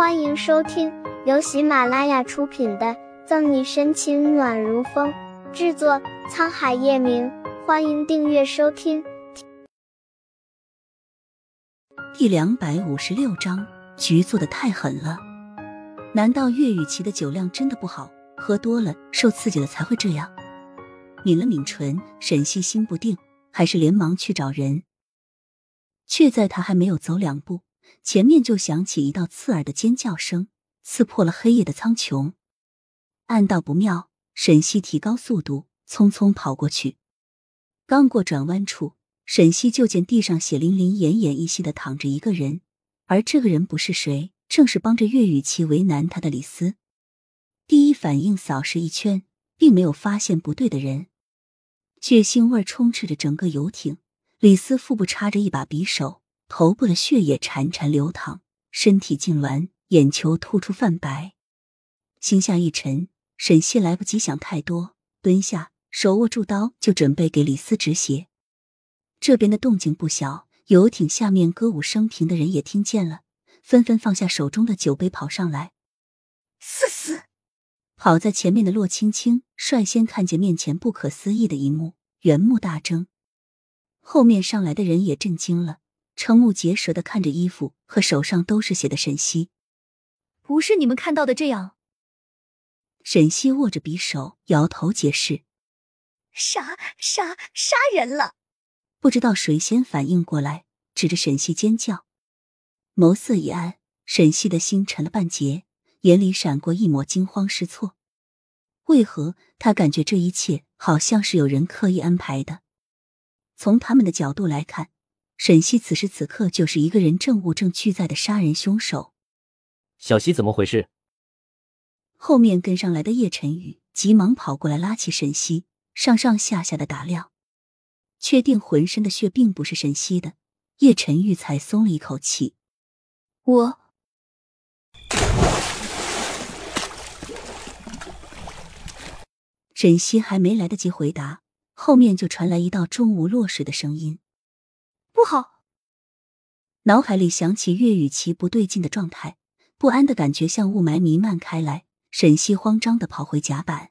欢迎收听由喜马拉雅出品的《赠你深情暖如风》，制作沧海夜明。欢迎订阅收听。第两百五十六章，局做的太狠了。难道岳雨琪的酒量真的不好？喝多了，受刺激了才会这样？抿了抿唇，沈西心不定，还是连忙去找人。却在他还没有走两步，前面就响起一道刺耳的尖叫声，刺破了黑夜的苍穹。暗道不妙，沈西提高速度，匆匆跑过去。刚过转弯处，沈西就见地上血淋淋、奄奄一息的躺着一个人，而这个人不是谁，正是帮着岳雨琪为难他的李斯。第一反应扫视一圈，并没有发现不对的人。血腥味充斥着整个游艇。李斯腹部插着一把匕首，头部的血液潺潺流淌，身体痉挛，眼球突出泛白，心下一沉。沈西来不及想太多，蹲下，手握住刀，就准备给李斯止血。这边的动静不小，游艇下面歌舞升平的人也听见了，纷纷放下手中的酒杯，跑上来。死死！跑在前面的洛青青率先看见面前不可思议的一幕，圆目大睁。后面上来的人也震惊了，瞠目结舌的看着衣服和手上都是血的沈西。不是你们看到的这样。沈西握着匕首，摇头解释：“杀杀杀人了！”不知道谁先反应过来，指着沈西尖叫。眸色一暗，沈西的心沉了半截，眼里闪过一抹惊慌失措。为何他感觉这一切好像是有人刻意安排的？从他们的角度来看，沈西此时此刻就是一个人证物证俱在的杀人凶手。小西怎么回事？后面跟上来的叶晨宇急忙跑过来拉起沈西，上上下下的打量，确定浑身的血并不是沈西的，叶晨宇才松了一口气。我，沈西还没来得及回答。后面就传来一道重物落水的声音，不好！脑海里想起岳雨琪不对劲的状态，不安的感觉像雾霾弥漫开来。沈西慌张的跑回甲板，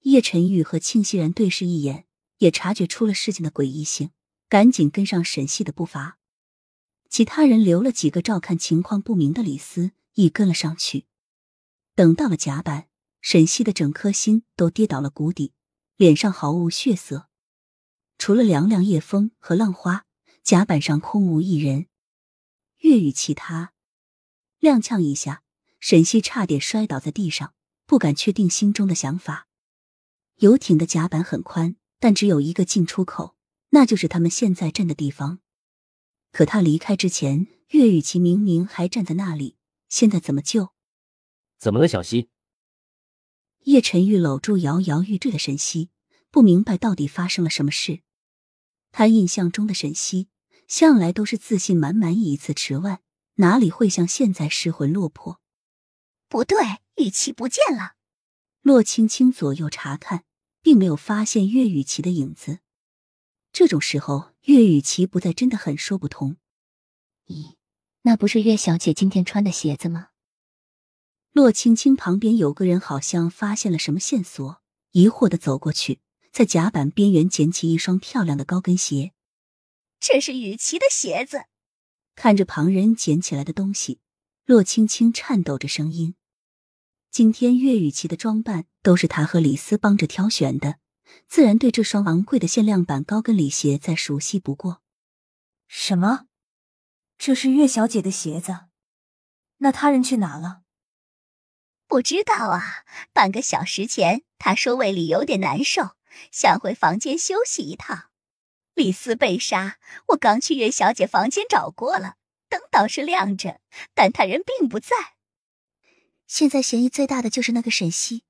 叶晨玉和庆熙然对视一眼，也察觉出了事情的诡异性，赶紧跟上沈西的步伐。其他人留了几个照看情况不明的李斯，亦跟了上去。等到了甲板，沈西的整颗心都跌到了谷底。脸上毫无血色，除了凉凉夜风和浪花，甲板上空无一人。月与其他，踉跄一下，沈西差点摔倒在地上，不敢确定心中的想法。游艇的甲板很宽，但只有一个进出口，那就是他们现在站的地方。可他离开之前，岳雨琪明明还站在那里，现在怎么救？怎么了，小西？叶晨玉搂住摇摇欲坠的沈西，不明白到底发生了什么事。他印象中的沈西向来都是自信满满，以次迟万，哪里会像现在失魂落魄？不对，雨琦不见了。洛青青左右查看，并没有发现岳雨琪的影子。这种时候，岳雨琪不在，真的很说不通。咦，那不是岳小姐今天穿的鞋子吗？洛青青旁边有个人，好像发现了什么线索，疑惑的走过去，在甲板边缘捡起一双漂亮的高跟鞋。这是雨琦的鞋子。看着旁人捡起来的东西，洛青青颤抖着声音：“今天岳雨琪的装扮都是他和李斯帮着挑选的，自然对这双昂贵的限量版高跟礼鞋再熟悉不过。”什么？这是岳小姐的鞋子？那他人去哪了？不知道啊，半个小时前他说胃里有点难受，想回房间休息一趟。李斯被杀，我刚去岳小姐房间找过了，灯倒是亮着，但他人并不在。现在嫌疑最大的就是那个沈西，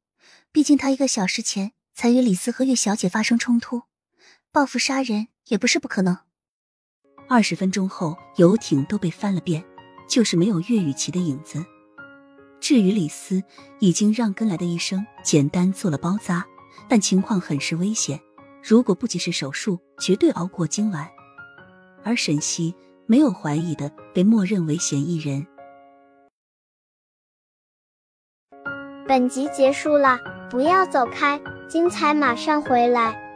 毕竟他一个小时前才与李斯和岳小姐发生冲突，报复杀人也不是不可能。二十分钟后，游艇都被翻了遍，就是没有岳雨琪的影子。至于李斯，已经让跟来的医生简单做了包扎，但情况很是危险，如果不及时手术绝对熬过今晚。而沈西没有怀疑的被默认为嫌疑人。本集结束了不要走开精彩马上回来。